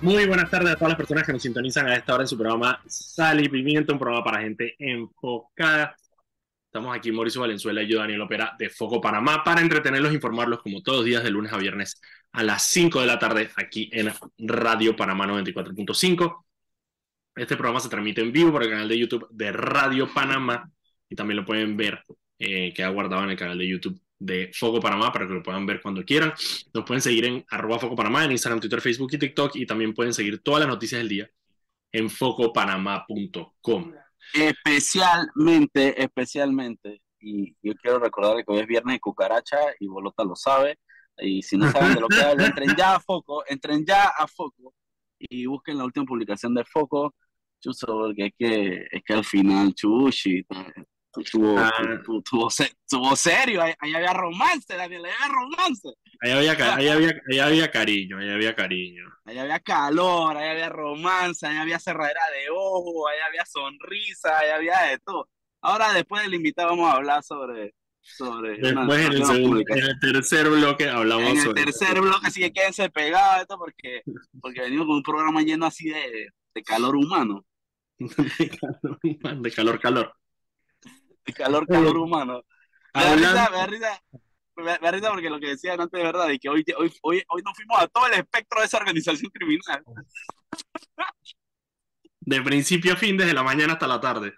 Muy buenas tardes a todas las personas que nos sintonizan a esta hora en su programa Sal y Pimienta, un programa para gente enfocada. Estamos aquí Mauricio Valenzuela y yo, Daniel Opera, de Foco Panamá, para entretenerlos e informarlos como todos los días de lunes a viernes a las 5 de la tarde aquí en Radio Panamá 94.5. Este programa se transmite en vivo por el canal de YouTube de Radio Panamá y también lo pueden ver, eh, queda guardado en el canal de YouTube de Foco Panamá para que lo puedan ver cuando quieran. Nos pueden seguir en arroba Foco Panamá en Instagram, Twitter, Facebook y TikTok y también pueden seguir todas las noticias del día en focopanamá.com. Especialmente, especialmente, y yo quiero recordarle que hoy es viernes de cucaracha y Bolota lo sabe, y si no saben de lo que hablo, entren ya a Foco, entren ya a Foco y busquen la última publicación de Foco, Chuso, porque es que, es que al final, Chushi, Tuvo, ah. tuvo, serio, ahí, había romance, Daniel, ahí había romance. Ahí había, ahí, había, ahí había cariño, ahí había cariño. Ahí había calor, ahí había romance, ahí había cerradera de ojos, ahí había sonrisa, ahí había de todo. Ahora después del invitado vamos a hablar sobre... sobre después en, el segundo, en el, tercer bloque hablamos en sobre... En el tercer bloque, así que quédense pegados esto porque, porque venimos con un programa lleno así de, de calor humano. de calor calor, calor calor, calor humano. Me da risa, me da risa, porque lo que decían antes de verdad, y que hoy, hoy, hoy, hoy nos fuimos a todo el espectro de esa organización criminal. De principio a fin, desde la mañana hasta la tarde.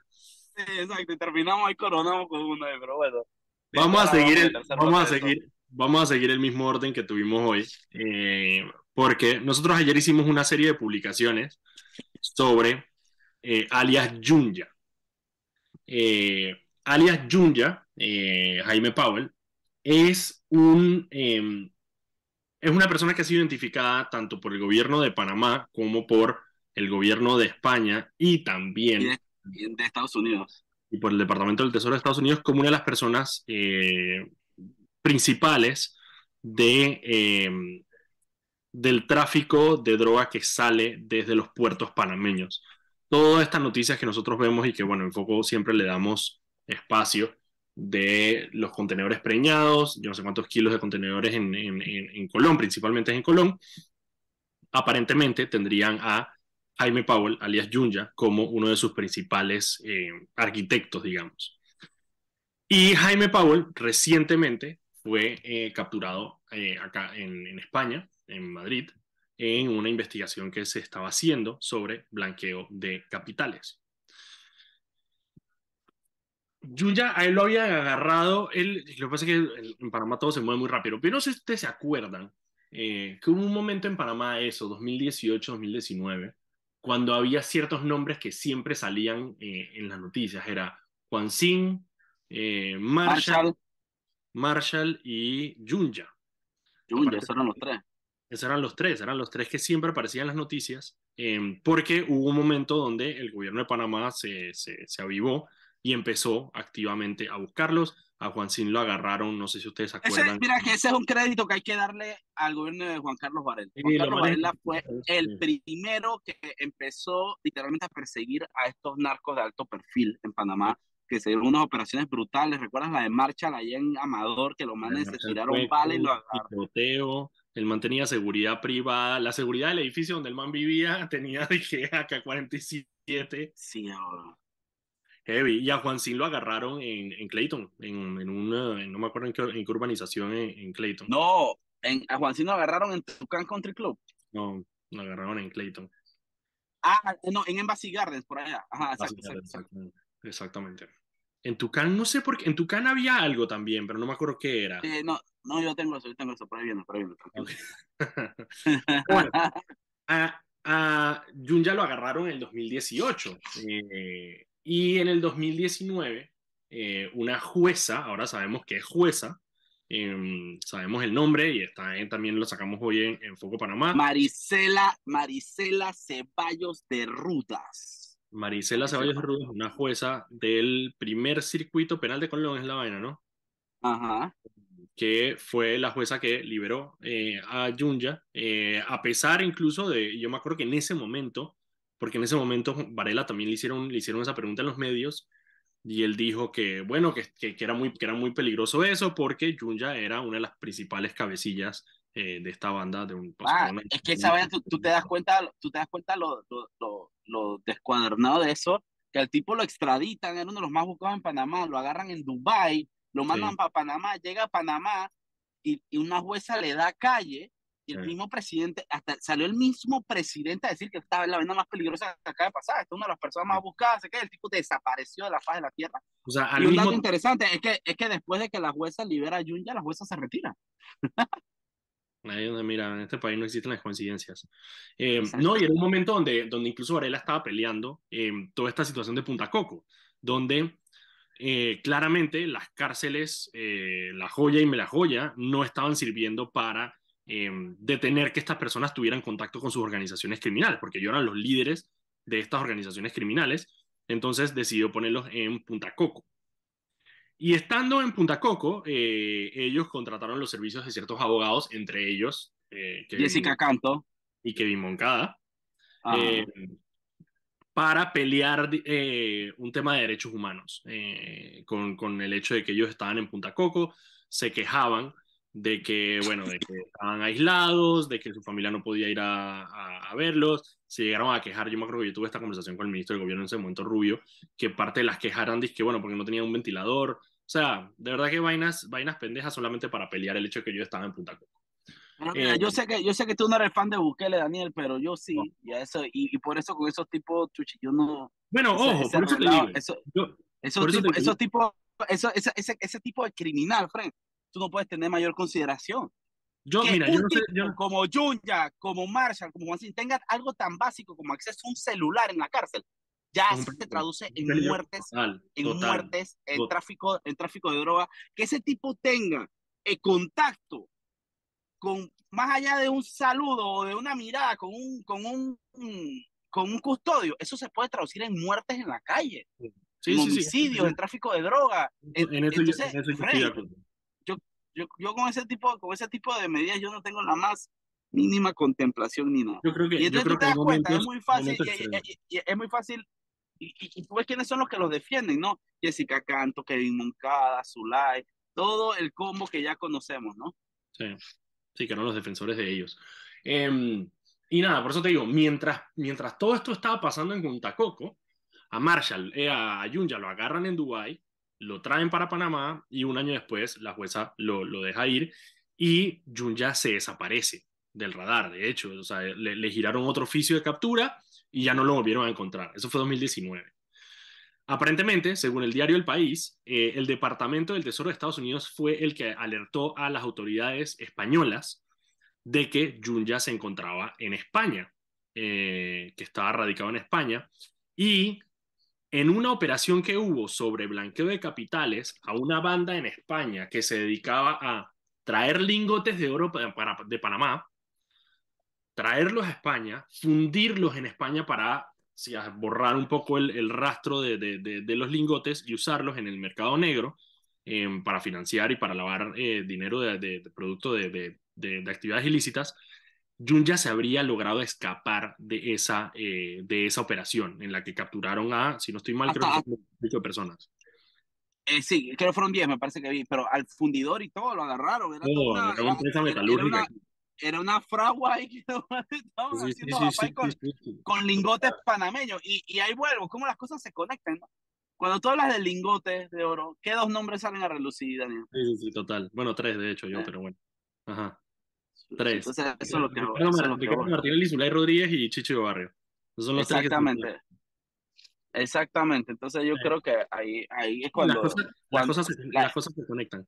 Sí, exacto, y terminamos ahí coronamos con una, pero bueno. Vamos a seguir el, vamos a seguir, vamos a seguir el mismo orden que tuvimos hoy, eh, porque nosotros ayer hicimos una serie de publicaciones sobre eh, alias Junya. Eh, alias Junya, eh, Jaime Powell, es, un, em, es una persona que ha sido identificada tanto por el gobierno de Panamá como por el gobierno de España y también de, Estados Unidos. Y por el Departamento del Tesoro de Estados Unidos como una de las personas eh, principales de, em, del tráfico de droga que sale desde los puertos panameños. Todas estas noticias que nosotros vemos y que, bueno, en foco siempre le damos espacio de los contenedores preñados, yo no sé cuántos kilos de contenedores en, en, Colón, principalmente en Colón, aparentemente tendrían a Jaime Powell, alias Junya, como uno de sus principales eh, arquitectos, digamos. Y Jaime Powell recientemente fue eh, capturado eh, acá en, en, España, en Madrid, en una investigación que se estaba haciendo sobre blanqueo de capitales. Yuya, a él lo había agarrado, él, lo que pasa es que en Panamá todo se mueve muy rápido, pero no sé si ustedes se acuerdan eh, que hubo un momento en Panamá, eso, 2018, 2019, cuando había ciertos nombres que siempre salían eh, en las noticias, era Juan Sin, eh, Marshall, Marshall, y Yunya. Yunya, esos eran los tres. Esos eran los tres, eran los tres que siempre aparecían en las noticias, porque hubo un momento donde el gobierno de Panamá se, se, se avivó y empezó activamente a buscarlos. A Juan Sin lo agarraron, no sé si ustedes se acuerdan. mira que ese es un crédito que hay que darle al gobierno de Juan Carlos Varela. Juan Carlos Varela fue el primero que empezó literalmente a perseguir a estos narcos de alto perfil en Panamá, que se dieron unas operaciones brutales. ¿Recuerdas la de Marshall allá en Amador, que los manes se tiraron balas y lo agarraron? Él mantenía seguridad privada. La seguridad del edificio donde el man vivía tenía de que AK-47. Sí, ahora. Y a Juancín lo agarraron en, en Clayton, en, en, una, no me acuerdo en qué, urbanización en, Clayton. No, en, a Juancín lo agarraron en Tucán Country Club. No, lo agarraron en Clayton. Ah, no, en Embassy Gardens, por allá. Ajá, exactamente. En Tucán, no sé por qué, en Tucán había algo también, pero no me acuerdo qué era. no, no, yo tengo eso, yo tengo eso, por ahí viene, por ahí viene. bueno, a, a Jun lo agarraron en el 2018. Eh, y en el 2019, eh, una jueza, ahora sabemos que es jueza, em, sabemos el nombre y está, también lo sacamos hoy en, Foco Panamá. Marisela, Marisela Ceballos de Rutas. Marisela Ceballos de Rutas, una jueza del primer circuito penal de Colón, es la vaina, ¿no? Ajá. Que fue la jueza que liberó eh, a Yunya, eh, a pesar incluso de, yo me acuerdo que en ese momento porque en ese momento Varela también le hicieron, le hicieron esa pregunta en los medios y él dijo que, bueno, que, que, era, muy, que era muy peligroso eso porque Yunya era una de las principales cabecillas de esta banda. De un, ah, es que esa tú, tú, te das cuenta, tú te das cuenta lo, lo, lo, lo descuadernado de eso, que al tipo lo extraditan, era uno de los más buscados en Panamá, lo agarran en Dubai lo mandan para Panamá, llega a Panamá y, y, una jueza le da calle y el mismo presidente, hasta salió el mismo presidente a decir que estaba en la venda más peligrosa que acaba de pasar, esta es una de las personas más buscadas, que el tipo desapareció de la faz de la tierra. O sea, y un dato interesante es que, es que después de que la jueza libera a Yunya, la jueza se retira. Ahí donde, mira, en este país no existen las coincidencias. Eh, no, y era un momento donde, donde incluso Varela estaba peleando eh, toda esta situación de Punta Coco, donde eh, claramente las cárceles, eh, la joya y me la joya, no estaban sirviendo para em, detener que estas personas tuvieran contacto con sus organizaciones criminales, porque ellos eran los líderes de estas organizaciones criminales, entonces decidió ponerlos en Punta Coco. Y estando en Punta Coco, eh, ellos contrataron los servicios de ciertos abogados, entre ellos Jessica Canto y Kevin Moncada, para pelear eh, un tema de derechos humanos, eh, con, con, el hecho de que ellos estaban en Punta Coco, se quejaban de que, bueno, de que estaban aislados, de que su familia no podía ir a, a, verlos, se llegaron a quejar, yo me acuerdo que yo tuve esta conversación con el ministro del gobierno en ese momento, Rubio, que parte de las quejas eran, que, bueno, porque no tenían un ventilador, o sea, de verdad que vainas, vainas pendejas solamente para pelear el hecho de que ellos estaban en Punta Coco. Eh, yo sé que yo sé que tú no eres fan de Bukele, Daniel, pero yo sí, y, eso, y, por eso con esos tipos, chuchi, yo no. Bueno, ojo, por eso te digo. Eso, esos, tipos, esos tipos, eso, ese, ese, ese, tipo de criminal, Frank, tú no puedes tener mayor consideración. Yo, mira, yo no sé, yo... Como Junya, como Marshall, como Juan tenga algo tan básico como acceso a un celular en la cárcel, ya se traduce en muertes, en muertes, en tráfico, en tráfico de droga, que ese tipo tenga el contacto con más allá de un saludo o de una mirada con un, con un, con un custodio, eso se puede traducir en muertes en la calle, en homicidios, en tráfico de droga. En, eso, yo, yo, yo, con ese tipo, con ese tipo de medidas yo no tengo la más mínima contemplación ni nada. Yo creo que, y entonces tú te das cuenta, es muy fácil, y, es muy fácil, y, tú ves quiénes son los que los defienden, ¿no? Jessica Canto, Kevin Moncada, Zulay, todo el combo que ya conocemos, ¿no? Sí. Sí, que eran los defensores de ellos. Em, y nada, por eso te digo, mientras, mientras todo esto estaba pasando en Punta Coco, a Marshall, eh, a Yunya lo agarran en Dubái, lo traen para Panamá y un año después la jueza lo, lo deja ir y Yunya se desaparece del radar, de hecho, o sea, le, le, giraron otro oficio de captura y ya no lo volvieron a encontrar. Eso fue 2019. Aparentemente, según el diario El País, eh, el Departamento del Tesoro de Estados Unidos fue el que alertó a las autoridades españolas de que Junya se encontraba en España, eh, que estaba radicado en España, y en una operación que hubo sobre blanqueo de capitales a una banda en España que se dedicaba a traer lingotes de oro de Panamá, traerlos a España, fundirlos en España para borrar un poco el, rastro de, los lingotes y usarlos en el mercado negro eh, para financiar y para lavar eh, dinero de, producto de, actividades ilícitas, Junya se habría logrado escapar de esa, eh, de esa operación en la que capturaron a, si no estoy mal, creo que fueron personas. sí, creo que fueron 10, me parece que vi, pero al fundidor y todo lo agarraron. Era, una, era una empresa metalúrgica era una fragua ahí que estaban haciendo sí, con, con, lingotes panameños. Y, y ahí vuelvo, cómo las cosas se conectan, ¿no? Cuando tú hablas de lingotes de oro, ¿qué dos nombres salen a relucir, Daniel? Sí, sí, total. Bueno, tres, de hecho, yo, eh. pero bueno. Ajá. Tres. Entonces, eso es lo que... Ricardo Martínez, Zulay Rodríguez y Chicho Barrio. Esos son los Exactamente. Exactamente. Entonces yo creo que ahí, ahí es cuando... Las cosas, las cosas, se, las cosas se conectan.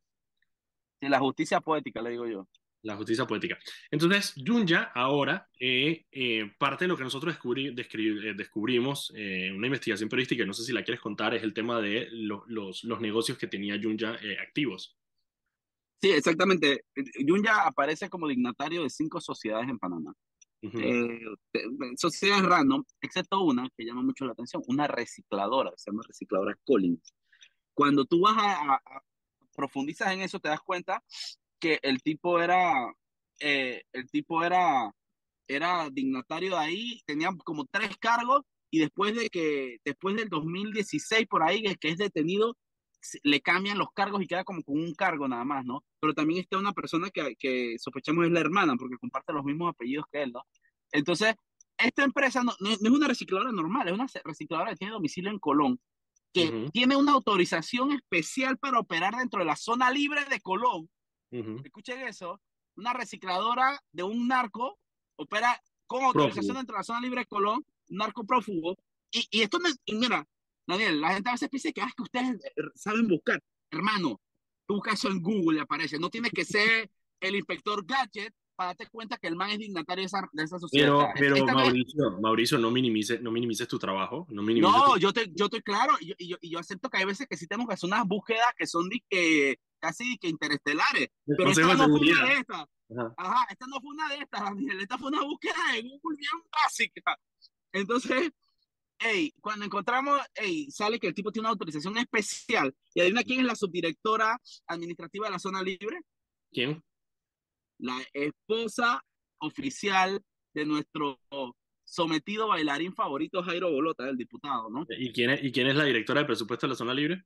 Sí, la justicia poética, le digo yo la justicia poética. Entonces, Yunya ahora, eh, eh, parte de lo que nosotros descubrí, eh, descubrimos en una investigación periodística, no sé si la quieres contar, es el tema de los, los, negocios que tenía Yunya activos. Sí, exactamente. Yunya aparece como dignatario de cinco sociedades en Panamá. sociedades random, excepto una que llama mucho la atención, una recicladora, se llama recicladora Collins. Cuando tú vas a, a profundizas en eso, te das cuenta que el tipo era, eh, el tipo era, era dignatario de ahí, tenía como tres cargos y después de que, después del 2016 por ahí, que es detenido, le cambian los cargos y queda como con un cargo nada más, ¿no? Pero también está una persona que, que sospechamos es la hermana, porque comparte los mismos apellidos que él, ¿no? Entonces, esta empresa no, no, es una recicladora normal, es una recicladora que tiene domicilio en Colón, que tiene una autorización especial para operar dentro de la zona libre de Colón. Escuchen eso, una recicladora de un narco opera con autorización dentro de la zona libre de Colón, narco prófugo. Y, y esto, y mira, Daniel, la gente a veces piensa que, ah, que ustedes eh, saben buscar. Hermano, tú buscas eso en Google y aparece. No tienes que ser el inspector Gadget para darte cuenta que el man es dignatario de esa, de esa sociedad. Pero, pero Mauricio, Mauricio, no minimices, no minimices tu trabajo. No, minimices no yo, te, yo estoy claro y yo, y, yo, y yo acepto que hay veces que sí tenemos que hacer unas búsquedas que son de que, casi que interestelares. pero esta no fue una de estas. Ajá. Ajá, esta no fue una de estas, Daniel. Esta fue una búsqueda de Google bien básica. Entonces, hey, cuando encontramos, hey, sale que el tipo tiene una autorización especial. ¿Y adivina quién es la subdirectora administrativa de la zona libre? ¿Quién? La esposa oficial de nuestro sometido bailarín favorito, Jairo Bolota, el diputado, ¿no? ¿Y quién es, y quién es la directora de presupuesto de la zona libre?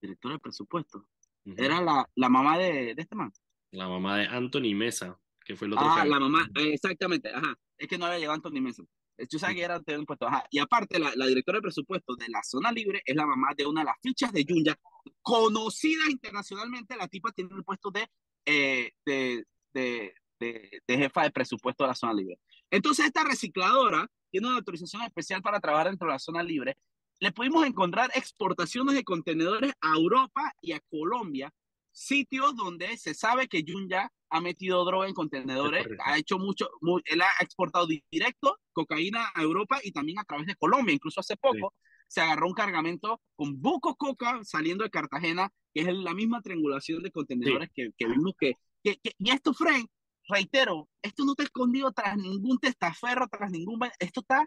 Directora de presupuesto. Uh -huh. Era la, la mamá de, de, este man. La mamá de Anthony Mesa, que fue el otro. Ah, la mamá, exactamente, ajá. Es que no había llegado Anthony Mesa. Yo sabía que era un puesto. Ajá. Y aparte, la, la, directora de presupuesto de la zona libre es la mamá de una de las fichas de Yunya, conocida internacionalmente. La tipa tiene el puesto de, eh, de, de, de, de, jefa de presupuesto de la zona libre. Entonces, esta recicladora tiene una autorización especial para trabajar dentro de la zona libre. Le pudimos encontrar exportaciones de contenedores a Europa y a Colombia, sitios donde se sabe que Yunya ha metido droga en contenedores, ha hecho mucho, muy, él ha exportado directo cocaína a Europa y también a través de Colombia. Incluso hace poco sí. se agarró un cargamento con buco coca saliendo de Cartagena, que es la misma triangulación de contenedores sí. que, que, vimos que, que, que, y esto, Frank, reitero, esto no está escondido tras ningún testaferro, tras ningún, esto está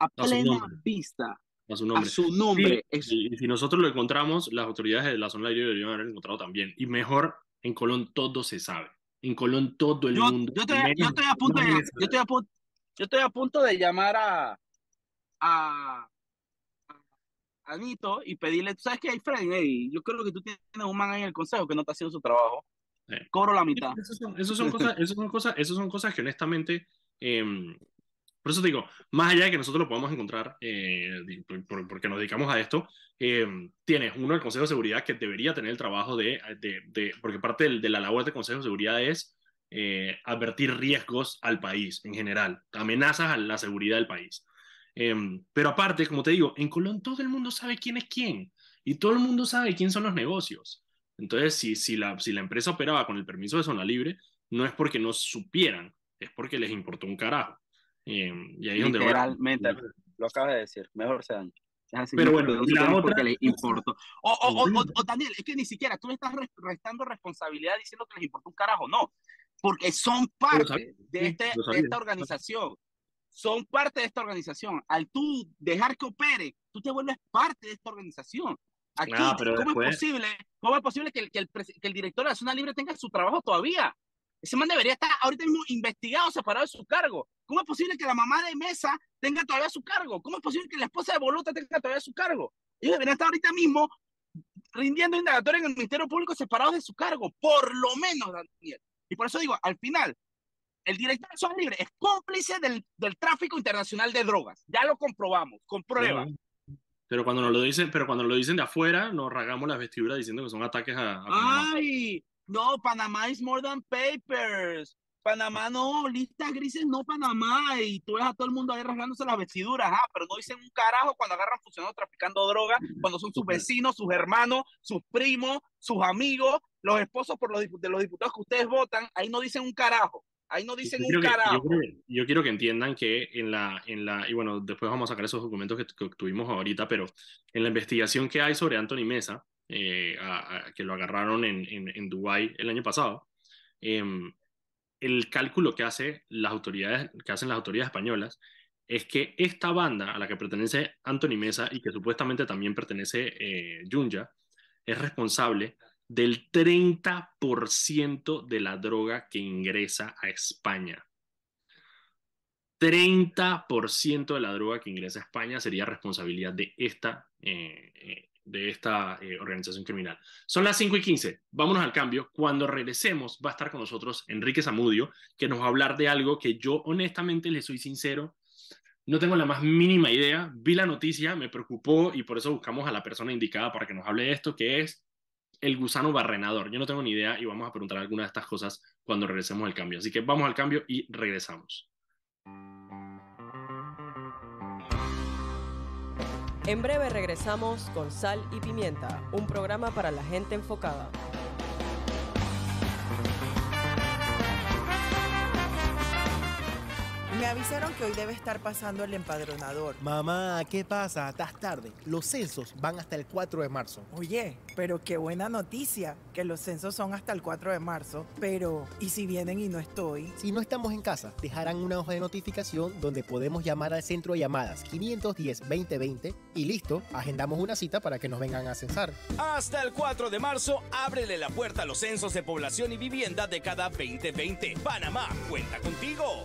a plena vista. A su nombre. A su nombre. Sí, y, si nosotros lo encontramos, las autoridades de la zona libre deberían haber encontrado también. Y mejor, en Colón todo se sabe en Colón todo el yo, mundo. Yo estoy, yo estoy, a punto de, yo estoy a punto, yo estoy a punto de llamar a, a, a Nito y pedirle, tú sabes que hay Fred, hey, yo creo que tú tienes un man ahí en el consejo que no está haciendo su trabajo. Cobro la mitad. Esas son, eso son, cosas, eso son, cosas, eso son cosas que honestamente, eh, por eso digo, más allá de que nosotros lo podamos encontrar, eh, porque nos dedicamos a esto, eh, tienes uno el Consejo de Seguridad que debería tener el trabajo de, de, de porque parte de, de, la labor del Consejo de Seguridad es eh, advertir riesgos al país en general, amenazas a la seguridad del país. Eh, pero aparte, como te digo, en Colón todo el mundo sabe quién es quién y todo el mundo sabe quién son los negocios. Entonces, si, si, la, si la empresa operaba con el permiso de zona libre, no es porque no supieran, es porque les importó un carajo. Eh, y ahí es donde Literalmente, lo acabas de decir, mejor se daño. Pero bueno, la otra... porque les importó. O, o, o, o, Daniel, es que ni siquiera tú le estás restando responsabilidad diciendo que les importa un carajo, no, porque son parte de, este, de esta organización. Son parte de esta organización. Al tú dejar que opere, tú te vuelves parte de esta organización. Aquí, ah, ¿cómo, después... es posible, ¿cómo es posible que el, que, el, que el director de la zona libre tenga su trabajo todavía? Ese man debería estar ahorita mismo investigado, separado de su cargo. ¿Cómo es posible que la mamá de Mesa tenga todavía su cargo? ¿Cómo es posible que la esposa de Bolota tenga todavía su cargo? Ellos deberían estar ahorita mismo rindiendo indagatoria en el Ministerio Público separados de su cargo, por lo menos, Daniel. Y por eso digo, al final, el director de Zona Libre es cómplice del, del, tráfico internacional de drogas. Ya lo comprobamos, con pruebas. Pero cuando nos lo dicen, pero cuando lo dicen de afuera, nos rasgamos las vestiduras diciendo que son ataques a, a Ay, no, Panamá is more than papers. Panamá no, listas grises no Panamá. Y tú ves a todo el mundo ahí rasgándose las vestiduras, ah, pero no dicen un carajo cuando agarran funcionarios traficando droga, cuando son sus vecinos, sus hermanos, sus primos, sus amigos, los esposos por los, de los diputados que ustedes votan, ahí no dicen un carajo. Ahí no dicen un carajo. Yo, quiero, yo, quiero, que entiendan que en la, en la, y bueno, después vamos a sacar esos documentos que, que tuvimos ahorita, pero en la investigación que hay sobre Anthony Mesa, eh, que lo agarraron en, en, en Dubái el año pasado, eh, el cálculo que, hace las autoridades, que hacen las autoridades españolas es que esta banda a la que pertenece Anthony Mesa y que supuestamente también pertenece eh, Junya, es responsable del 30% de la droga que ingresa a España. 30% de la droga que ingresa a España sería responsabilidad de esta, eh, de esta eh, organización criminal. Son las 5 y 15, vámonos al cambio. Cuando regresemos va a estar con nosotros Enrique Zamudio, que nos va a hablar de algo que yo honestamente le soy sincero, no tengo la más mínima idea, vi la noticia, me preocupó y por eso buscamos a la persona indicada para que nos hable de esto, que es el gusano barrenador. Yo no tengo ni idea y vamos a preguntar algunas de estas cosas cuando regresemos al cambio. Así que vamos al cambio y regresamos. En breve regresamos con Sal y Pimienta, un programa para la gente enfocada. Me avisaron que hoy debe estar pasando el empadronador. Mamá, ¿qué pasa? Estás tarde. Los censos van hasta el 4 de marzo. Oye, pero qué buena noticia, que los censos son hasta el 4 de marzo. Pero, ¿y si vienen y no estoy? Si no estamos en casa, dejarán una hoja de notificación donde podemos llamar al centro de llamadas 510-2020 y listo, agendamos una cita para que nos vengan a censar. Hasta el 4 de marzo, ábrele la puerta a los censos de población y vivienda de cada 2020. Panamá, cuenta contigo.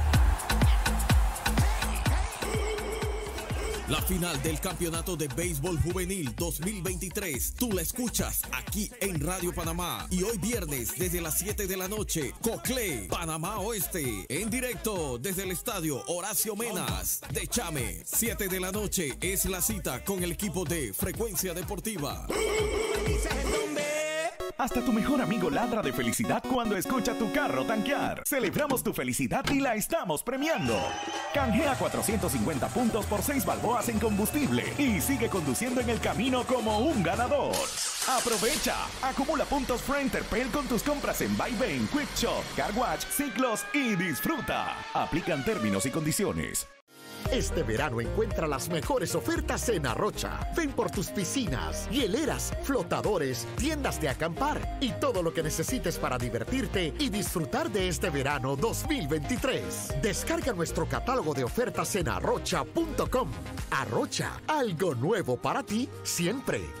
La final del Campeonato de Béisbol Juvenil 2023. Tú la escuchas aquí en Radio Panamá. Y hoy viernes desde las 7 de la noche, Cocle, Panamá Oeste. En directo desde el estadio Horacio Menas de Chame. 7 de la noche es la cita con el equipo de Frecuencia Deportiva. Hasta tu mejor amigo ladra de felicidad cuando escucha tu carro tanquear. Celebramos tu felicidad y la estamos premiando. Canjea 450 puntos por 6 balboas en combustible y sigue conduciendo en el camino como un ganador. Aprovecha, acumula puntos Pro Interpel con tus compras en Buybain, Quick Shop, Car Watch, Ciclos y disfruta. Aplican términos y condiciones. Este verano encuentra las mejores ofertas en Arrocha. Ven por tus piscinas, hieleras, flotadores, tiendas de acampar y todo lo que necesites para divertirte y disfrutar de este verano 2023. Descarga nuestro catálogo de ofertas en arrocha.com. Arrocha, algo nuevo para ti siempre.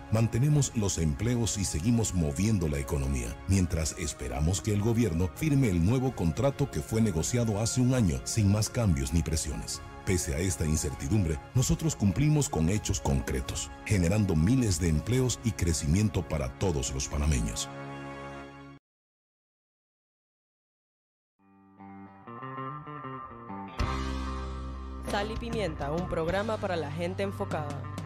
mantenemos los empleos y seguimos moviendo la economía, mientras esperamos que el gobierno firme el nuevo contrato que fue negociado hace un año sin más cambios ni presiones. Pese a esta incertidumbre, nosotros cumplimos con hechos concretos, generando miles de empleos y crecimiento para todos los panameños. Sal y Pimienta, un programa para la gente enfocada.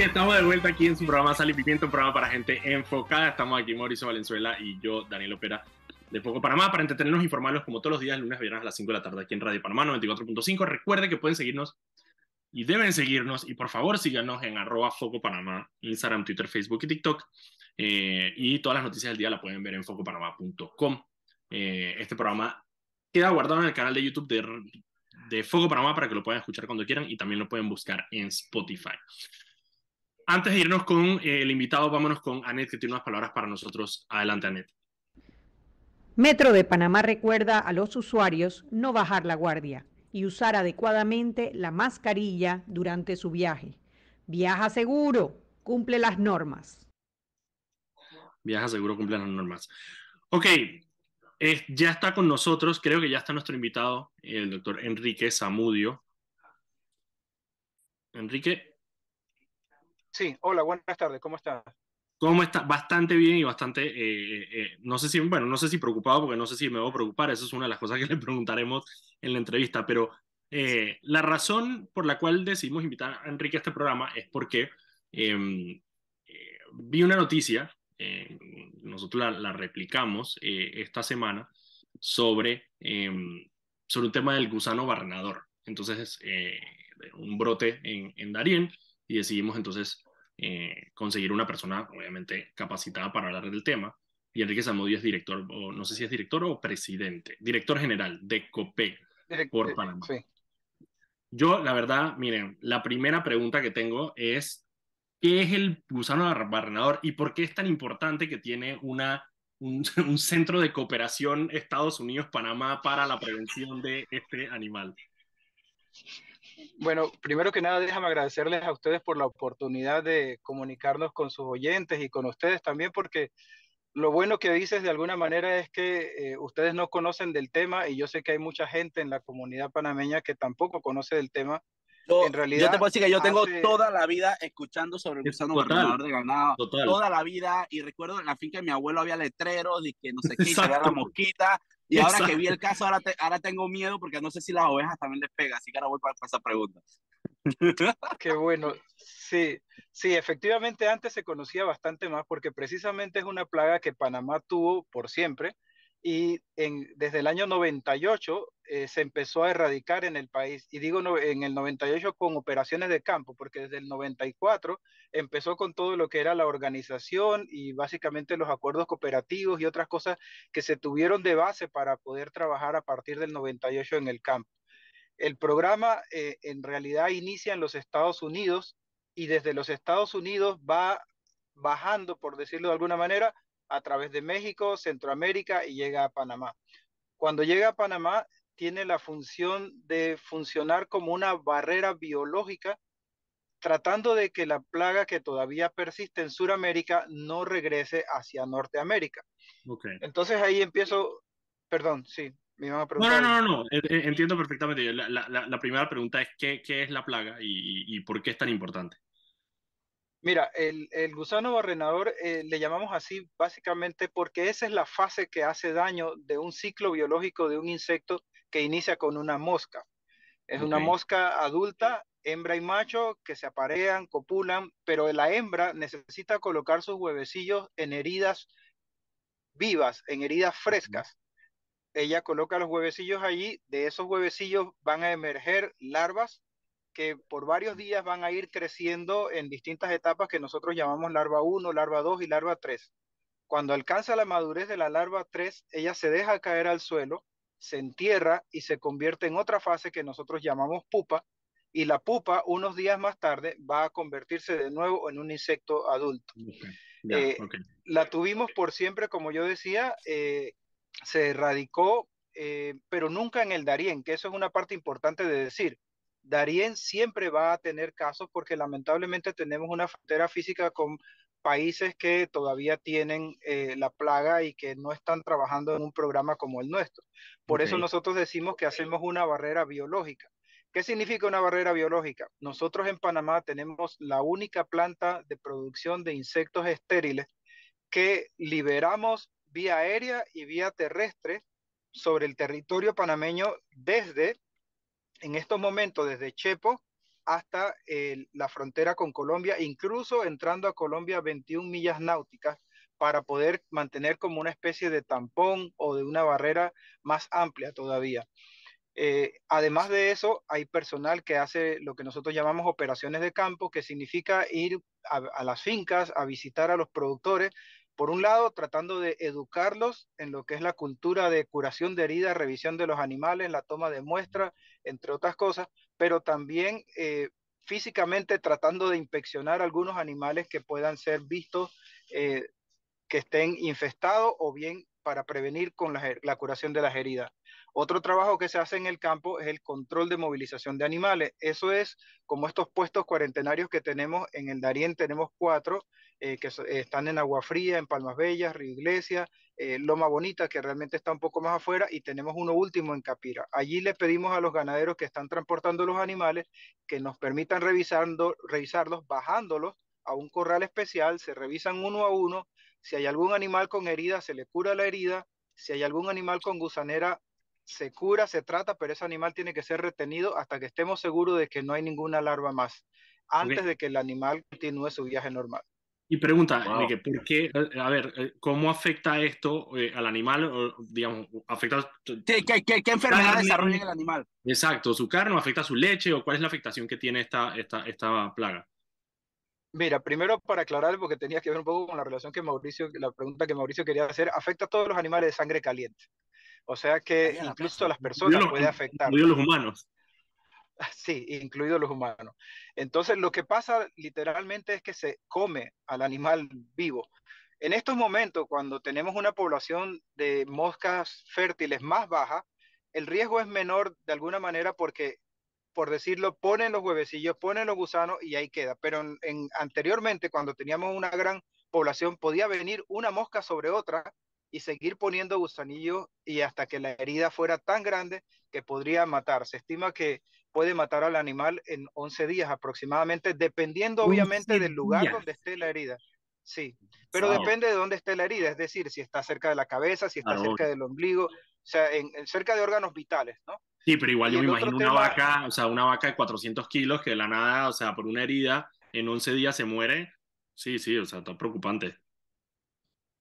Que estamos de vuelta aquí en su programa Sal y Pimiento, un programa para gente enfocada. Estamos aquí Mauricio Valenzuela y yo, Daniel Opera, de Poco Panamá, para entretenernos e informarlos como todos los días, lunes viernes a las 5 de la tarde aquí en Radio Panamá 94.5. Recuerde que pueden seguirnos y deben seguirnos y por favor síganos en arroba Foco Panamá, Instagram, Twitter, Facebook y TikTok. Eh, y todas las noticias del día la pueden ver en focopanamá.com. Eh, este programa queda guardado en el canal de YouTube de, de Foco Panamá para que lo puedan escuchar cuando quieran y también lo pueden buscar en Spotify. Antes de irnos con eh, el invitado, vámonos con Anet, que tiene unas palabras para nosotros. Adelante, Anet. Metro de Panamá recuerda a los usuarios no bajar la guardia y usar adecuadamente la mascarilla durante su viaje. Viaja seguro, cumple las normas. Viaja seguro, cumple las normas. Ok, eh, ya está con nosotros, creo que ya está nuestro invitado, el doctor Enrique Zamudio. Enrique. Sí, hola, buenas tardes, ¿cómo estás? ¿Cómo está? Bastante bien y bastante, eh, eh, no sé si, bueno, no sé si preocupado, porque no sé si me voy a preocupar, eso es una de las cosas que le preguntaremos en la entrevista, pero eh, la razón por la cual decidimos invitar a Enrique a este programa es porque em, vi una noticia, nosotros la, la replicamos esta semana, sobre, em, sobre un tema del gusano barrenador. Entonces, un brote en, en Darién y decidimos entonces eh, conseguir una persona, obviamente, capacitada para hablar del tema. Y Enrique Zamudio es director, o no sé si es director o presidente, director general de COPE por Panamá. Yo, la verdad, miren, la primera pregunta que tengo es, ¿qué es el gusano barrenador y por qué es tan importante que tiene una, un, un centro de cooperación Estados Unidos-Panamá para la prevención de este animal? Bueno, primero que nada, déjame agradecerles a ustedes por la oportunidad de comunicarnos con sus oyentes y con ustedes también, porque lo bueno que dices de alguna manera es que eh, ustedes no conocen del tema y yo sé que hay mucha gente en la comunidad panameña que tampoco conoce del tema. Yo, en realidad, yo te puedo decir que yo tengo hace- toda la vida escuchando sobre el gusano Total, barrenador de ganado. total. Toda la vida. Y recuerdo en la finca de mi abuelo había letreros y que no sé qué, veía la mosquita. Y ahora que Exacto. vi el caso, ahora, te- ahora tengo miedo porque no sé si las ovejas también les pega. Así que ahora voy para, para esa pregunta. Qué bueno. Sí, sí, efectivamente antes se conocía bastante más porque precisamente es una plaga que Panamá tuvo por siempre y en, desde el año 98 eh, se empezó a erradicar en el país. Y digo en el 98 con operaciones de campo, porque desde el 94 empezó con todo lo que era la organización y básicamente los acuerdos cooperativos y otras cosas que se tuvieron de base para poder trabajar a partir del 98 en el campo. El programa eh, en realidad inicia en los Estados Unidos y desde los Estados Unidos va bajando, por decirlo de alguna manera, a través de México, Centroamérica y llega a Panamá. Cuando llega a Panamá, tiene la función de funcionar como una barrera biológica, tratando de que la plaga que todavía persiste en Sudamérica no regrese hacia Norteamérica. Entonces ahí empiezo, perdón, sí, me iban a No, preguntar. no, no, no, eh, entiendo perfectamente. La, la- la- primera pregunta es ¿qué, qué es la plaga y- y por qué es tan importante? Mira, el, el gusano barrenador eh, le llamamos así básicamente porque esa es la fase que hace daño de un ciclo biológico de un insecto que inicia con una mosca. Es una mosca adulta, hembra y macho, que se aparean, copulan, pero la hembra necesita colocar sus huevecillos en heridas vivas, en heridas frescas. Ella coloca los huevecillos allí, de esos huevecillos van a emerger larvas que por varios días van a ir creciendo en distintas etapas que nosotros llamamos larva 1, larva 2 y larva 3. Cuando alcanza la madurez de la larva 3, ella se deja caer al suelo, se entierra y se convierte en otra fase que nosotros llamamos pupa, y la pupa unos días más tarde va a convertirse de nuevo en un insecto adulto. Eh. La tuvimos por siempre, como yo decía, eh, se erradicó, eh, pero nunca en el Darién, que eso es una parte importante de decir. Darién siempre va a tener casos porque lamentablemente tenemos una frontera física con países que todavía tienen eh, la plaga y que no están trabajando en un programa como el nuestro. Por eso Ok. nosotros decimos que hacemos una barrera biológica. ¿Qué significa una barrera biológica? Nosotros en Panamá tenemos la única planta de producción de insectos estériles que liberamos vía aérea y vía terrestre sobre el territorio panameño desde, en estos momentos, desde Chepo hasta eh, la frontera con Colombia, incluso entrando a Colombia 21 millas náuticas para poder mantener como una especie de tampón o de una barrera más amplia todavía. Eh, además de eso, hay personal que hace lo que nosotros llamamos operaciones de campo, que significa ir a, a las fincas, a visitar a los productores, por un lado, tratando de educarlos en lo que es la cultura de curación de heridas, revisión de los animales, la toma de muestras, entre otras cosas, pero también eh, físicamente tratando de inspeccionar algunos animales que puedan ser vistos eh, que estén infestados o bien para prevenir con la, la, curación de las heridas. Otro trabajo que se hace en el campo es el control de movilización de animales. Eso es como estos puestos cuarentenarios que tenemos en el Darién, tenemos cuatro, eh, que están en Agua Fría, en Palmas Bellas, Río Iglesia, eh, Loma Bonita, que realmente está un poco más afuera, y tenemos uno último en Capira. Allí le pedimos a los ganaderos que están transportando los animales que nos permitan revisando, revisarlos, bajándolos a un corral especial, se revisan uno a uno, si hay algún animal con herida, se le cura la herida, si hay algún animal con gusanera, se cura, se trata, pero ese animal tiene que ser retenido hasta que estemos seguros de que no hay ninguna larva más, antes de que el animal continúe su viaje normal. Y pregunta, wow. Enrique, ¿por qué? A ver, eh, ¿cómo afecta esto eh, al animal? O, digamos, afecta. ¿Qué, qué, qué, qué enfermedad desarrolla el animal? Exacto, su carne, afecta su leche, o cuál es la afectación que tiene esta, esta, esta plaga. Mira, primero para aclarar, porque tenía que ver un poco con la relación que Mauricio, la pregunta que Mauricio quería hacer, afecta a todos los animales de sangre caliente. O sea que incluso a las personas los, puede afectar. Incluidos los humanos. Sí, incluidos los humanos. Entonces, lo que pasa literalmente es que se come al animal vivo. En estos momentos, cuando tenemos una población de moscas fértiles más baja, el riesgo es menor de alguna manera porque, por decirlo, ponen los huevecillos, ponen los gusanos y ahí queda. Pero en, en, anteriormente, cuando teníamos una gran población, podía venir una mosca sobre otra y seguir poniendo gusanillos y hasta que la herida fuera tan grande que podría matar. Se estima que puede matar al animal en 11 días aproximadamente, dependiendo obviamente del lugar días. donde esté la herida. Sí, pero wow. depende de dónde esté la herida, es decir, si está cerca de la cabeza, si está cerca del ombligo, o sea, en, en, cerca de órganos vitales, ¿no? Sí, pero igual y yo me imagino una vaca, o sea, una vaca de 400 kilos que de la nada, o sea, por una herida, en 11 días se muere. Sí, sí, o sea, está preocupante.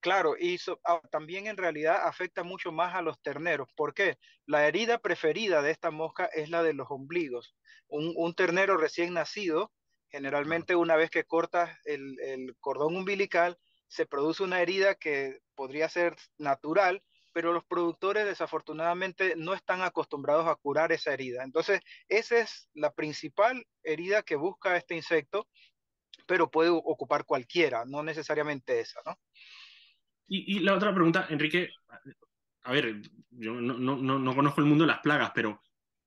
Claro, y so, ah, también en realidad afecta mucho más a los terneros. ¿Por qué? La herida preferida de esta mosca es la de los ombligos. Un, un ternero recién nacido, generalmente una vez que cortas el, el, cordón umbilical, se produce una herida que podría ser natural, pero los productores desafortunadamente no están acostumbrados a curar esa herida. Entonces, esa es la principal herida que busca este insecto, pero puede ocupar cualquiera, no necesariamente esa, ¿no? Y, y, la otra pregunta, Enrique, a ver, yo no, no, no, conozco el mundo de las plagas, pero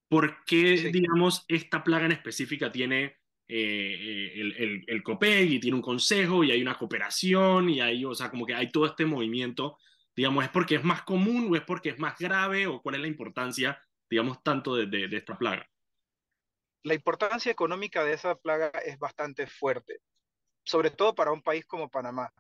¿por qué, sí. digamos, esta plaga en específica tiene eh, el, el, el, COPEG y tiene un consejo y hay una cooperación y hay, o sea, como que hay todo este movimiento, digamos, ¿es porque es más común o es porque es más grave o cuál es la importancia, digamos, tanto de, de, de esta plaga? La importancia económica de esa plaga es bastante fuerte, sobre todo para un país como Panamá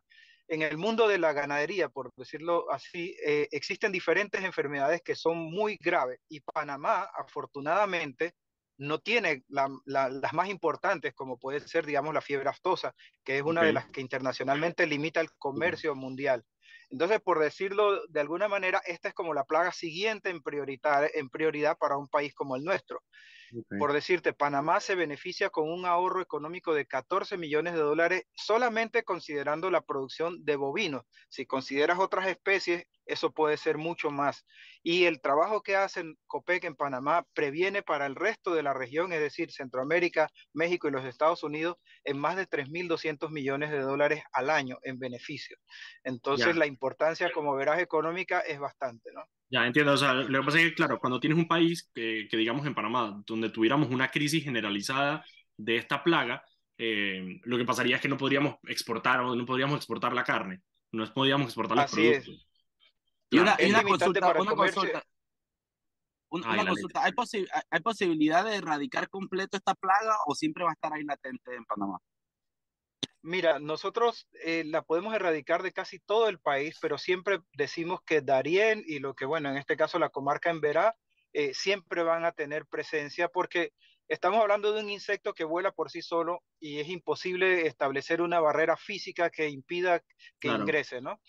en el mundo de la ganadería, por decirlo así, eh, existen diferentes enfermedades que son muy graves y Panamá, afortunadamente, no tiene la, la, las más importantes, como puede ser, digamos, la fiebre aftosa, que es una okay. de las que internacionalmente limita el comercio mundial. Entonces, por decirlo de alguna manera, esta es como la plaga siguiente en, en prioridad para un país como el nuestro. Por decirte, Panamá se beneficia con un ahorro económico de 14 millones de dólares solamente considerando la producción de bovinos. Si consideras otras especies, eso puede ser mucho más. Y el trabajo que hacen COPEC en Panamá previene para el resto de la región, es decir, Centroamérica, México y los Estados Unidos, en más de 3.200 millones de dólares al año en beneficio. Entonces, ya. la importancia, como verás, económica es bastante, ¿no? Ya, entiendo. O sea, lo que pasa es que, claro, cuando tienes un país que, que digamos en Panamá, donde tuviéramos una crisis generalizada de esta plaga, eh, lo que pasaría es que no podríamos exportar o no podríamos exportar la carne, no podríamos exportar los Así productos. Es. Y una, y una consulta, una consulta, una, ah, una consulta. ¿Hay, posi ¿Hay posibilidad de erradicar completo esta plaga o siempre va a estar ahí latente en Panamá? Mira, nosotros eh, la podemos erradicar de casi todo el país, pero siempre decimos que Darién y lo que, bueno, en este caso la comarca en Verá, eh, siempre van a tener presencia porque estamos hablando de un insecto que vuela por sí solo y es imposible establecer una barrera física que impida que Claro. ingrese, ¿no?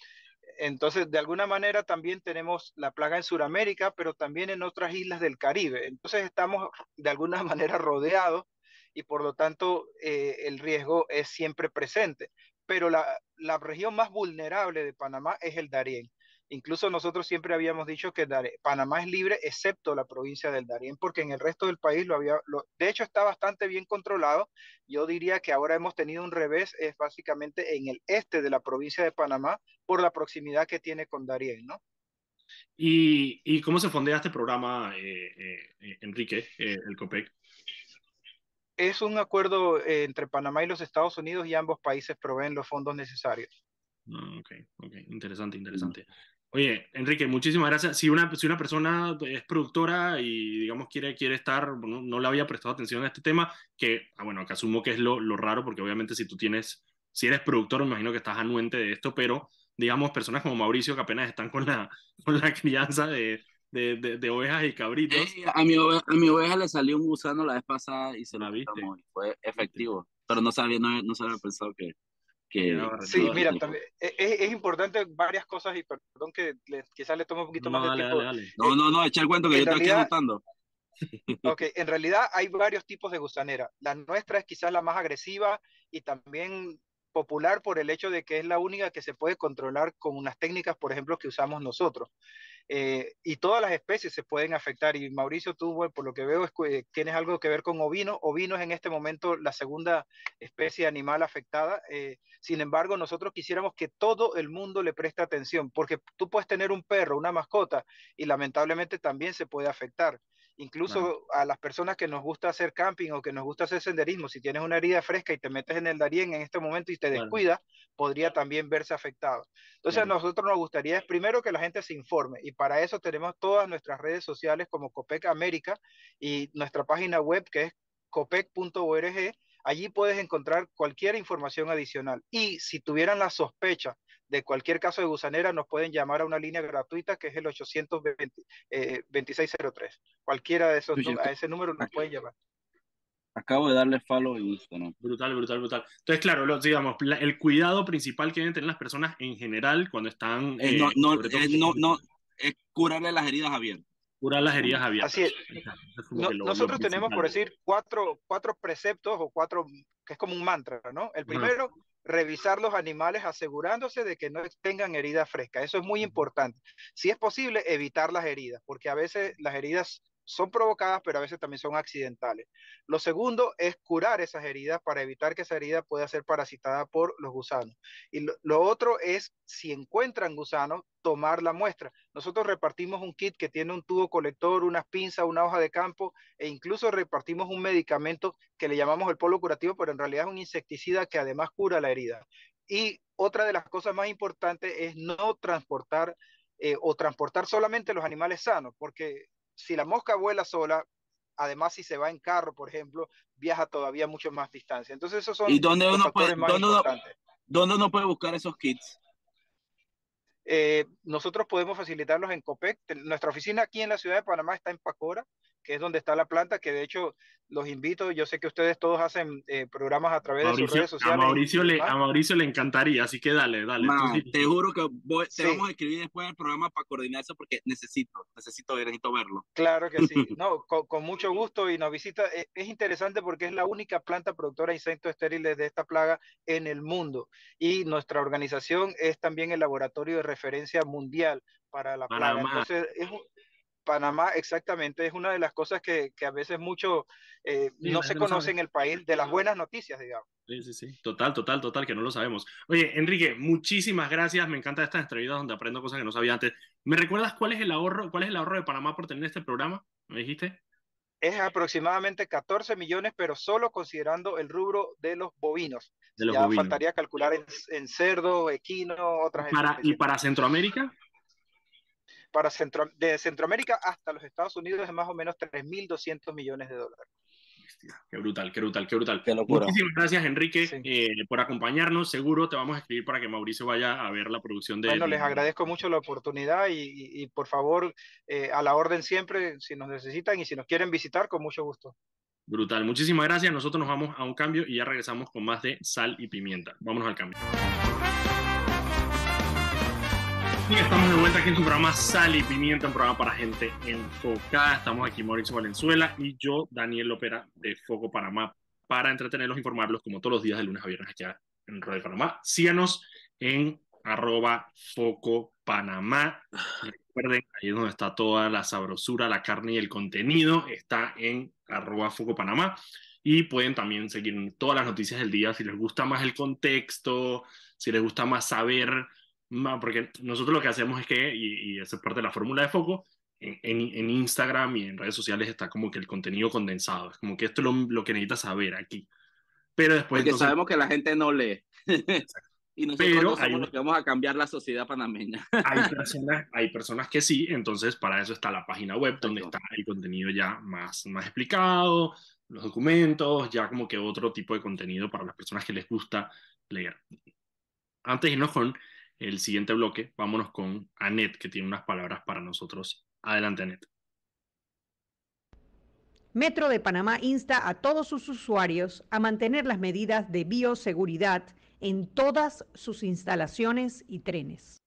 Entonces, de alguna manera también tenemos la plaga en Sudamérica, pero también en otras islas del Caribe. Entonces, estamos de alguna manera rodeados y por lo tanto eh, el riesgo es siempre presente. Pero la, la región más vulnerable de Panamá es el Darién. Incluso nosotros siempre habíamos dicho que Panamá es libre excepto la provincia del Darién, porque en el resto del país lo había, lo- de hecho está bastante bien controlado. Yo diría que ahora hemos tenido un revés, es básicamente en el este de la provincia de Panamá, por la proximidad que tiene con Darién, ¿no? ¿Y, y cómo se fondea este programa, eh, eh, eh, Enrique, eh, el COPEC? Es un acuerdo entre Panamá y los Estados Unidos y ambos países proveen los fondos necesarios. Ah, ok, ok, interesante, interesante. Oye, Enrique, muchísimas gracias. Si una, si una persona es productora y, digamos, quiere, quiere estar, no, no le había prestado atención a este tema, que, ah, bueno, que asumo que es lo, lo raro, porque obviamente si tú tienes, si eres productor, me imagino que estás anuente de esto, pero, digamos, personas como Mauricio que apenas están con la, con la crianza de, de, de, de ovejas y cabritos. Eh, a, mi oveja, a mi oveja le salió un gusano la vez pasada y se lo quitamos y fue efectivo. Pero no sabía, no, no se había pensado que... que Sí, mira, también, es, es importante varias cosas y perdón que le- quizás le tome un poquito No, más de tiempo. dale, dale. No, no, no, echa el cuento que En yo estoy aquí realidad- anotando. Ok, en realidad hay varios tipos de gusanera. La nuestra es quizás la más agresiva y también popular por el hecho de que es la única que se puede controlar con unas técnicas, por ejemplo, que usamos nosotros. Eh, y todas las especies se pueden afectar. Y Mauricio, tú, bueno, por lo que veo, eh, tienes algo que ver con ovino. Ovino es en este momento la segunda especie animal afectada. Eh, sin embargo, nosotros quisiéramos que todo el mundo le preste atención, porque tú puedes tener un perro, una mascota, y lamentablemente también se puede afectar. Incluso a las personas que nos gusta hacer camping o que nos gusta hacer senderismo, si tienes una herida fresca y te metes en el Darién en este momento y te descuidas, podría también verse afectado. Entonces, a nosotros nos gustaría es primero que la gente se informe y para eso tenemos todas nuestras redes sociales como Copec América y nuestra página web que es copec.org. Allí puedes encontrar cualquier información adicional. Y si tuvieran la sospecha de cualquier caso de gusanera, nos pueden llamar a una línea gratuita que es el 820, eh, 2603. Cualquiera de esos, a ese número nos pueden llamar. Acabo de darle follow en Instagram. Brutal, brutal, brutal. Entonces, claro, lo- digamos, la- el cuidado principal que deben tener las personas en general cuando están... Eh, eh, no, no, eh, no, no, es curarle las heridas abiertas. curar las heridas abiertas. Así es. Exacto, es No- lo- lo nosotros tenemos, por decir, cuatro, cuatro preceptos o cuatro, que es como un mantra, ¿no? El primero, revisar los animales asegurándose de que no tengan heridas frescas. Eso es muy importante. Si es posible, evitar las heridas, porque a veces las heridas son provocadas, pero a veces también son accidentales. Lo segundo es curar esas heridas para evitar que esa herida pueda ser parasitada por los gusanos. Y lo, otro es, si encuentran gusanos, tomar la muestra. Nosotros repartimos un kit que tiene un tubo colector, unas pinzas, una hoja de campo e incluso repartimos un medicamento que le llamamos el polo curativo, pero en realidad es un insecticida que además cura la herida. Y otra de las cosas más importantes es no transportar eh, o transportar solamente los animales sanos, porque si la mosca vuela sola, además si se va en carro, por ejemplo, viaja todavía mucho más distancia. Entonces esos son ¿Y dónde los uno puede, factores más dónde uno, importantes. dónde uno puede buscar esos kits? Eh, nosotros podemos facilitarlos en COPEC. Nuestra oficina aquí en la ciudad de Panamá está en Pacora, que es donde está la planta, que de hecho los invito, yo sé que ustedes todos hacen eh, programas a través de sus Mauricio, redes a, sociales. Mauricio y le, a Mauricio le encantaría, así que dale, dale. Man, sí. te juro que voy- te Sí. vamos a escribir después del programa para coordinar eso porque necesito, necesito, necesito verlo. Claro que sí, no, con, con mucho gusto y nos visita. eh, Es interesante porque es la única planta productora de insectos estériles de esta plaga en el mundo y nuestra organización es también el laboratorio de referencia mundial para la plaga. Entonces, es un- Panamá exactamente es una de las cosas que, que a veces mucho eh, Sí, no se no conoce en el país, de las buenas noticias, digamos. Sí, sí, sí. Total, total, total, que no lo sabemos. Oye, Enrique, muchísimas gracias. Me encantan estas entrevistas donde aprendo cosas que no sabía antes. ¿Me recuerdas cuál es el ahorro, cuál es el ahorro de Panamá por tener este programa? ¿Me dijiste? Es aproximadamente 14 millones, pero solo considerando el rubro de los bovinos. De los ya bovinos. faltaría calcular en, en cerdo, equino, otras Para. ¿Y para Centroamérica? Para Centro, de Centroamérica hasta los Estados Unidos es más o menos 3.200 millones de dólares. Qué brutal, qué brutal, qué brutal. Qué. Muchísimas gracias, Enrique, eh, por acompañarnos. Seguro te vamos a escribir para que Mauricio vaya a ver la producción de. Bueno, les agradezco mucho la oportunidad y, y- y por favor, eh, a la orden siempre, si nos necesitan y si nos quieren visitar, con mucho gusto. Brutal. Muchísimas gracias. Nosotros nos vamos a un cambio y ya regresamos con más de sal y pimienta. Vámonos al cambio. Y estamos de vuelta aquí en su programa Sal y Pimienta, un programa para gente enfocada. Estamos aquí Mauricio Valenzuela y yo, Daniel Lopera, de Foco Panamá, para entretenerlos, informarlos como todos los días de lunes a viernes aquí en Radio Panamá. Síganos en arroba Foco Panamá. Recuerden, ahí es donde está toda la sabrosura, la carne y el contenido. Está en arroba Foco Panamá. Y pueden también seguir todas las noticias del día si les gusta más el contexto, si les gusta más saber porque nosotros lo que hacemos es que, y, y eso es parte de la fórmula de foco, en, en, Instagram y en redes sociales está como que el contenido condensado, es como que esto es lo, lo que necesitas saber aquí. Pero después... Porque sabemos que la gente no lee. y nosotros Pero no somos los que vamos a cambiar la sociedad panameña. hay, personas, hay personas que sí, entonces para eso está la página web donde está el contenido ya más, más explicado, los documentos, ya como que otro tipo de contenido para las personas que les gusta leer. Antes de irnos con el siguiente bloque, vámonos con Anet, que tiene unas palabras para nosotros. Adelante, Anet. Metro de Panamá insta a todos sus usuarios a mantener las medidas de bioseguridad en todas sus instalaciones y trenes.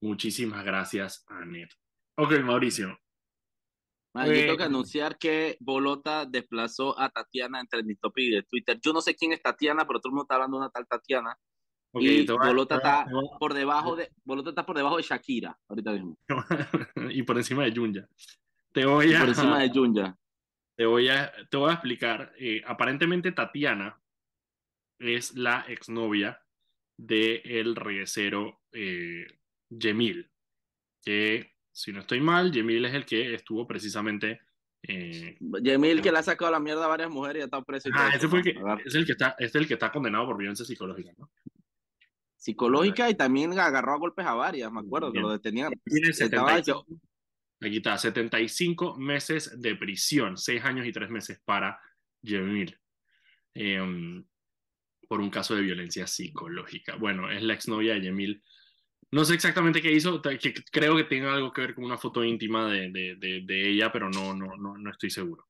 Muchísimas gracias, Anet. Ok, Mauricio. yo tengo que anunciar que Bolota desplazó a Tatiana entre mi topic de Twitter. Yo no sé quién es Tatiana, pero todo el mundo está hablando de una tal Tatiana y Bolota está por debajo de Bolota está por debajo de Shakira ahorita mismo. y por encima de Junya. Te voy a, por encima de Junya. Te voy a, te voy a explicar. Eh, aparentemente Tatiana es la exnovia del el reguecero eh, Yemil. Que, si no estoy mal, Yemil es el que estuvo precisamente. Eh, Yemil que le ha sacado la mierda a varias mujeres y ha estado preso. ah, ese fue que, es el que está, es el que está condenado por violencia psicológica, ¿no? Psicológica y también agarró a golpes a varias, me acuerdo, que lo detenían. Tiene 75, aquí está, 75 meses de prisión, 6 años y 3 meses para Yemil, em, por un caso de violencia psicológica. Bueno, es la exnovia de Yemil. No sé exactamente qué hizo, que creo que tiene algo que ver con una foto íntima de, de, de ella, pero no, no, no, no estoy seguro.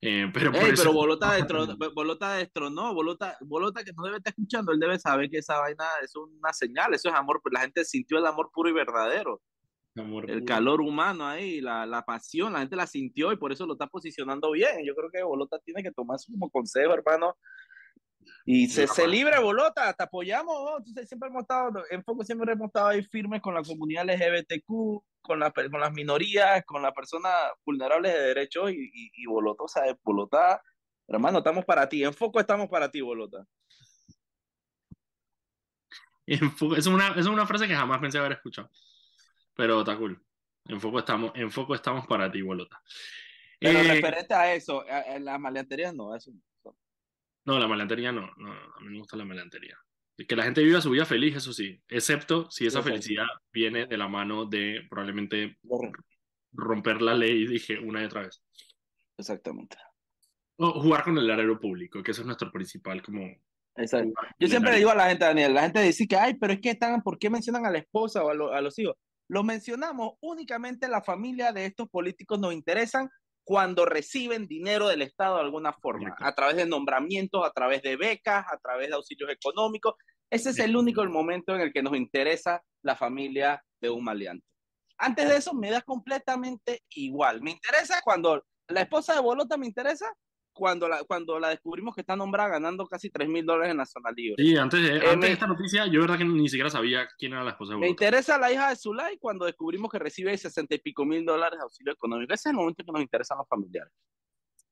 Eh, pero, pero Bolota, destronó, Bolota destronó, Bolota, Bolota que no debe estar escuchando, él debe saber que esa vaina es una señal, eso es amor, la gente sintió el amor puro y verdadero. el calor humano ahí, la, la, pasión, la gente la sintió y por eso lo está posicionando bien. Yo creo que Bolota tiene que tomar eso como consejo, hermano, y se, se libre, Bolota, te apoyamos. Entonces, siempre hemos estado, en Foco siempre hemos estado ahí firmes con la comunidad LGBTQ, con, la, con las minorías, con las personas vulnerables de derechos y, y, Bolota, o sea, Bolota, hermano, estamos para ti. En Foco estamos para ti, Bolota. Es una, es una frase que jamás pensé haber escuchado. Pero está cool. En Foco estamos, en foco estamos para ti, Bolota. Pero eh, referente a eso, en las maleanterías no, eso no, la malantería no, no, a mí me gusta la malantería. Que la gente viva su vida feliz, eso sí, excepto si esa felicidad viene de la mano de probablemente romper la ley, dije una y otra vez. Exactamente. O jugar con el área público, que eso es nuestro principal como... Exacto. Yo siempre le digo a la gente, Daniel, la gente dice que, ay, pero es que están, ¿por qué mencionan a la esposa o a, a los hijos? Lo mencionamos únicamente la familia de estos políticos nos interesan cuando reciben dinero del Estado de alguna forma, a través de nombramientos, a través de becas, a través de auxilios económicos. Ese es el único momento en el que nos interesa la familia de un maleante. Antes de eso me da completamente igual. Me interesa cuando la esposa de Bolota me interesa cuando la, cuando la descubrimos que está nombrada ganando casi 3 mil dólares en la zona libre. Sí, antes de, eh, antes de esta noticia, yo verdad que ni siquiera sabía quién era la esposa de Bolota. Me interesa la hija de Zulay cuando descubrimos que recibe 60 y pico mil dólares de auxilio económico. Ese es el momento que nos interesan los familiares.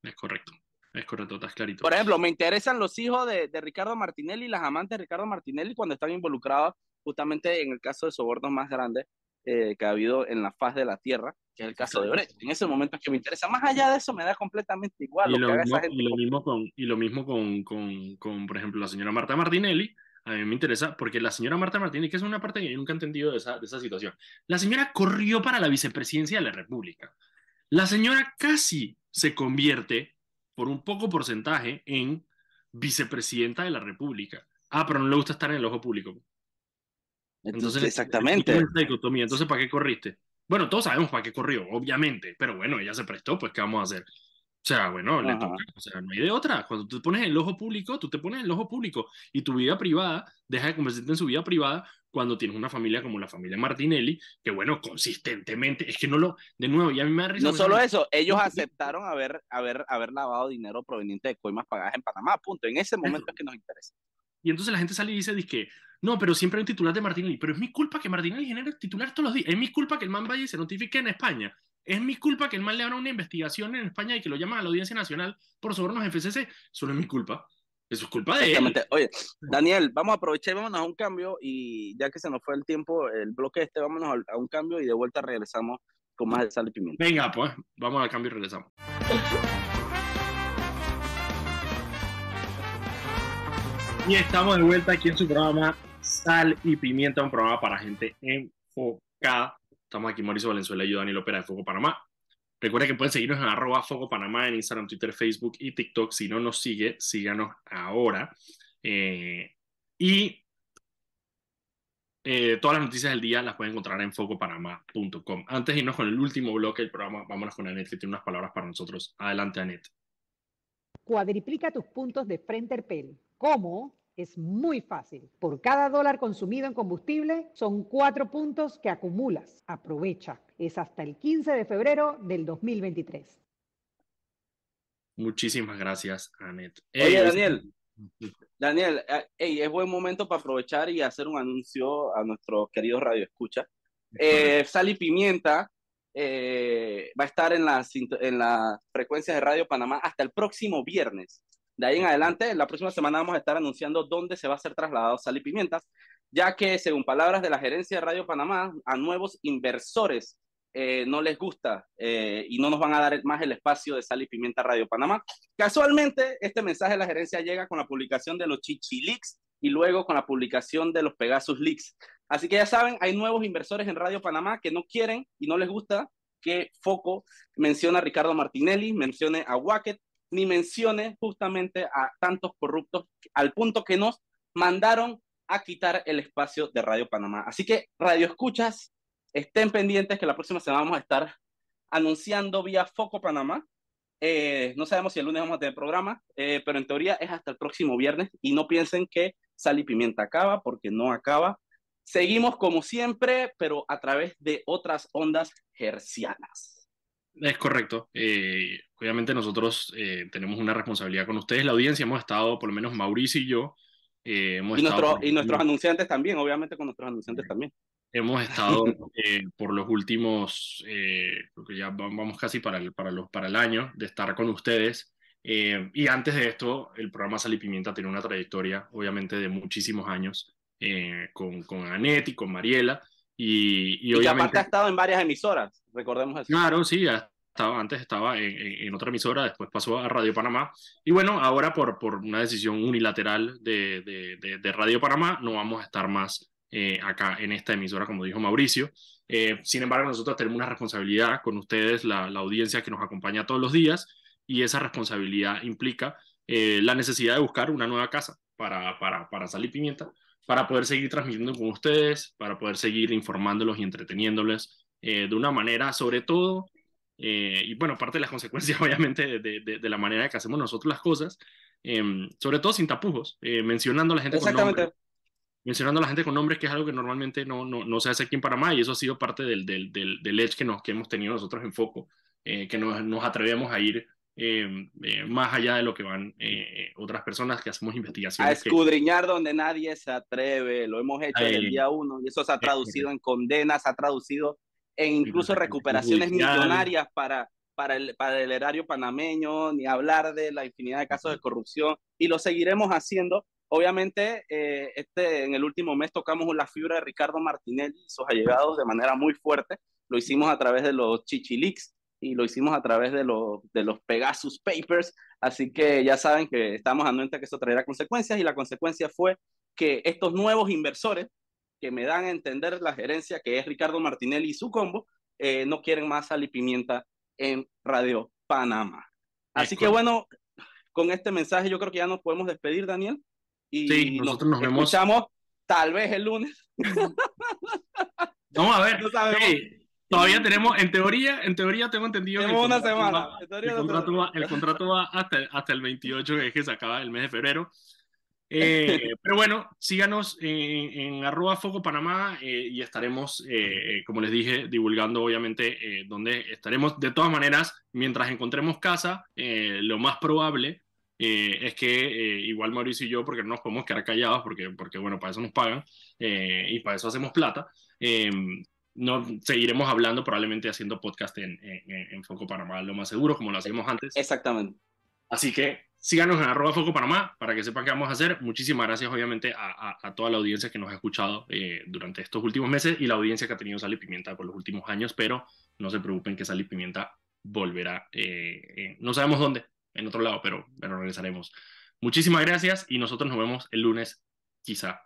Es correcto. Es correcto, estás clarito. Por ejemplo, me interesan los hijos de, de Ricardo Martinelli, las amantes de Ricardo Martinelli, cuando están involucrados justamente en el caso de sobornos más grandes eh, que ha habido en la faz de la Tierra, que es el caso de Brecht. En ese momento es que me interesa. Más allá de eso, me da completamente igual. Y lo, mismo, y lo mismo, con, y lo mismo con, con, con, por ejemplo, la señora Marta Martinelli. A mí me interesa porque la señora Marta Martinelli, que es una parte que yo nunca he entendido de esa, de esa situación, la señora corrió para la vicepresidencia de la República. La señora casi se convierte, por un poco porcentaje, en vicepresidenta de la República. Ah, pero no le gusta estar en el ojo público. Entonces, exactamente. Entonces, ¿para qué corriste? Bueno, todos sabemos para qué corrió, obviamente, pero bueno, ella se prestó, pues, ¿qué vamos a hacer? O sea, bueno, le toca, o sea, no hay de otra. Cuando tú te pones en el ojo público, tú te pones en el ojo público y tu vida privada deja de convertirte en su vida privada cuando tienes una familia como la familia Martinelli, que bueno, consistentemente, es que no lo, de nuevo, y a mí me da risa. No solo eso, ellos aceptaron haber, haber, haber lavado dinero proveniente de coimas pagadas en Panamá, punto. En ese momento es que nos interesa. Y entonces la gente sale y dice, que no, pero siempre hay un titular de Martinelli, pero es mi culpa que Martinelli genere titular todos los días, es mi culpa que el man vaya y se notifique en España, es mi culpa que el man le abra una investigación en España y que lo llaman a la Audiencia Nacional por sobornos FCC, eso no es mi culpa, eso es culpa de él. Exactamente. Oye, Daniel, vamos a aprovechar y vámonos a un cambio y ya que se nos fue el tiempo, el bloque este, vámonos a un cambio y de vuelta regresamos con más de sal y pimienta. Venga, pues, vamos al cambio y regresamos. Y estamos de vuelta aquí en su programa Sal y Pimienta, un programa para gente enfocada. Estamos aquí Mauricio Valenzuela y yo, Daniel Opera de Foco Panamá. Recuerden que pueden seguirnos en arroba Foco Panamá en Instagram, Twitter, Facebook y TikTok. Si no nos sigue, síganos ahora. Eh, y eh, todas las noticias del día las pueden encontrar en focopanamá.com. Antes de irnos con el último bloque del programa, vámonos con Anet, que tiene unas palabras para nosotros. Adelante, Anet. Cuadriplica tus puntos de Frenterpel. ¿Cómo? Es muy fácil. Por cada dólar consumido en combustible son cuatro puntos que acumulas. Aprovecha. Es hasta el 15 de febrero del 2023. Muchísimas gracias, Anet. Oye, Ey, Daniel, Daniel, eh, ey, es buen momento para aprovechar y hacer un anuncio a nuestros queridos Radio Escucha. Eh, Sal y Pimienta eh, va a estar en las en las frecuencias de Radio Panamá hasta el próximo viernes. De ahí en adelante, la próxima semana vamos a estar anunciando dónde se va a ser trasladado Sal y Pimienta, ya que según palabras de la gerencia de Radio Panamá, a nuevos inversores eh, no les gusta eh, y no nos van a dar más el espacio de Sal y Pimienta Radio Panamá. Casualmente, este mensaje de la gerencia llega con la publicación de los Chichi Leaks y luego con la publicación de los Pegasus Leaks. Así que ya saben, hay nuevos inversores en Radio Panamá que no quieren y no les gusta que Foco mencione a Ricardo Martinelli, mencione a Wacket, ni mencione justamente a tantos corruptos al punto que nos mandaron a quitar el espacio de Radio Panamá. Así que, Radio Escuchas, estén pendientes que la próxima semana vamos a estar anunciando vía Foco Panamá. Eh, no sabemos si el lunes vamos a tener programa, eh, pero en teoría es hasta el próximo viernes y no piensen que Sal y Pimienta acaba porque no acaba. Seguimos como siempre, pero a través de otras ondas hercianas. Es correcto. Eh, obviamente nosotros eh, tenemos una responsabilidad con ustedes, la audiencia. Hemos estado, por lo menos Mauricio y yo, eh, hemos Y, estado nuestro, y nuestros anunciantes también, obviamente con nuestros anunciantes también. Hemos estado eh, por los últimos, eh, creo que ya va- vamos casi para el, para los, para el año de estar con ustedes. Eh, y antes de esto, el programa Sal y Pimienta tiene una trayectoria, obviamente, de muchísimos años eh, con, con Anet y con Mariela. Y, y Y, que aparte obviamente, ha estado en varias emisoras, recordemos eso. claro, sí, ya estaba, antes estaba en, en- en otra emisora, después pasó a Radio Panamá. Y bueno, ahora por, por una decisión unilateral de, de, de- de Radio Panamá, no vamos a estar más eh, acá en esta emisora, como dijo Mauricio. Eh, sin embargo, nosotros tenemos una responsabilidad con ustedes, la, la audiencia que nos acompaña todos los días, y esa responsabilidad implica eh, la necesidad de buscar una nueva casa para, para, para Sal y Pimienta, para poder seguir transmitiendo con ustedes, para poder seguir informándolos y entreteniéndoles eh, de una manera, sobre todo, eh, y bueno, parte de las consecuencias, obviamente, de, de- la manera que hacemos nosotros las cosas, eh, sobre todo sin tapujos, mencionando a la gente con nombres, mencionando a la gente con nombres, que es algo que normalmente no, no, no se hace aquí en Panamá, y eso ha sido parte del, del, del, del edge que, nos, que hemos tenido nosotros en Foco, que nos, nos atrevemos a ir eh, eh, más allá de lo que van eh, otras personas que hacemos A investigaciones. que- escudriñar donde nadie se atreve, lo hemos hecho desde el día uno y eso se ha traducido en condenas, se ha traducido en incluso recuperaciones millonarias para, para, el, para el erario panameño, ni hablar de la infinidad de casos de corrupción y lo seguiremos haciendo. Obviamente, eh, este, en el último mes tocamos la fibra de Ricardo Martinelli y sus allegados de manera muy fuerte. Lo hicimos a través de los Chichilix y lo hicimos a través de los, de los Pegasus Papers. Así que ya saben que estamos anuentes que eso traerá consecuencias y la consecuencia fue que estos nuevos inversores que me dan a entender la gerencia, que es Ricardo Martinelli y su combo, eh, no quieren más sal y pimienta en Radio Panamá. Así que bueno, con este mensaje yo creo que ya nos podemos despedir, Daniel. Y Sí, nosotros nos vemos. escuchamos tal vez el lunes. Vamos a ver. No sabemos. Hey, Todavía tenemos, en teoría, en teoría tengo entendido que Tenemos una contrato semana. va- el contrato va, el contrato va hasta, hasta el 28, que es que se acaba el mes de febrero. Eh, pero bueno, síganos en, en arroba Foco Panamá eh, y estaremos, eh, como les dije, divulgando obviamente eh, donde estaremos. De todas maneras, mientras encontremos casa, eh, lo más probable eh, es que igual Mauricio y yo, porque no nos podemos quedar callados, porque, porque bueno, para eso nos pagan y para eso hacemos plata. No, seguiremos hablando, probablemente haciendo podcast en, en- en Foco Panamá, lo más seguro, como lo hacíamos antes. Exactamente. Así que síganos en arroba Foco Panamá para que sepan qué vamos a hacer. Muchísimas gracias, obviamente, a, a- a toda la audiencia que nos ha escuchado eh, durante estos últimos meses y la audiencia que ha tenido Sal y Pimienta por los últimos años, pero no se preocupen que Sal y Pimienta volverá. eh, eh, no sabemos dónde, en otro lado, pero, pero regresaremos. Muchísimas gracias y nosotros nos vemos el lunes, quizá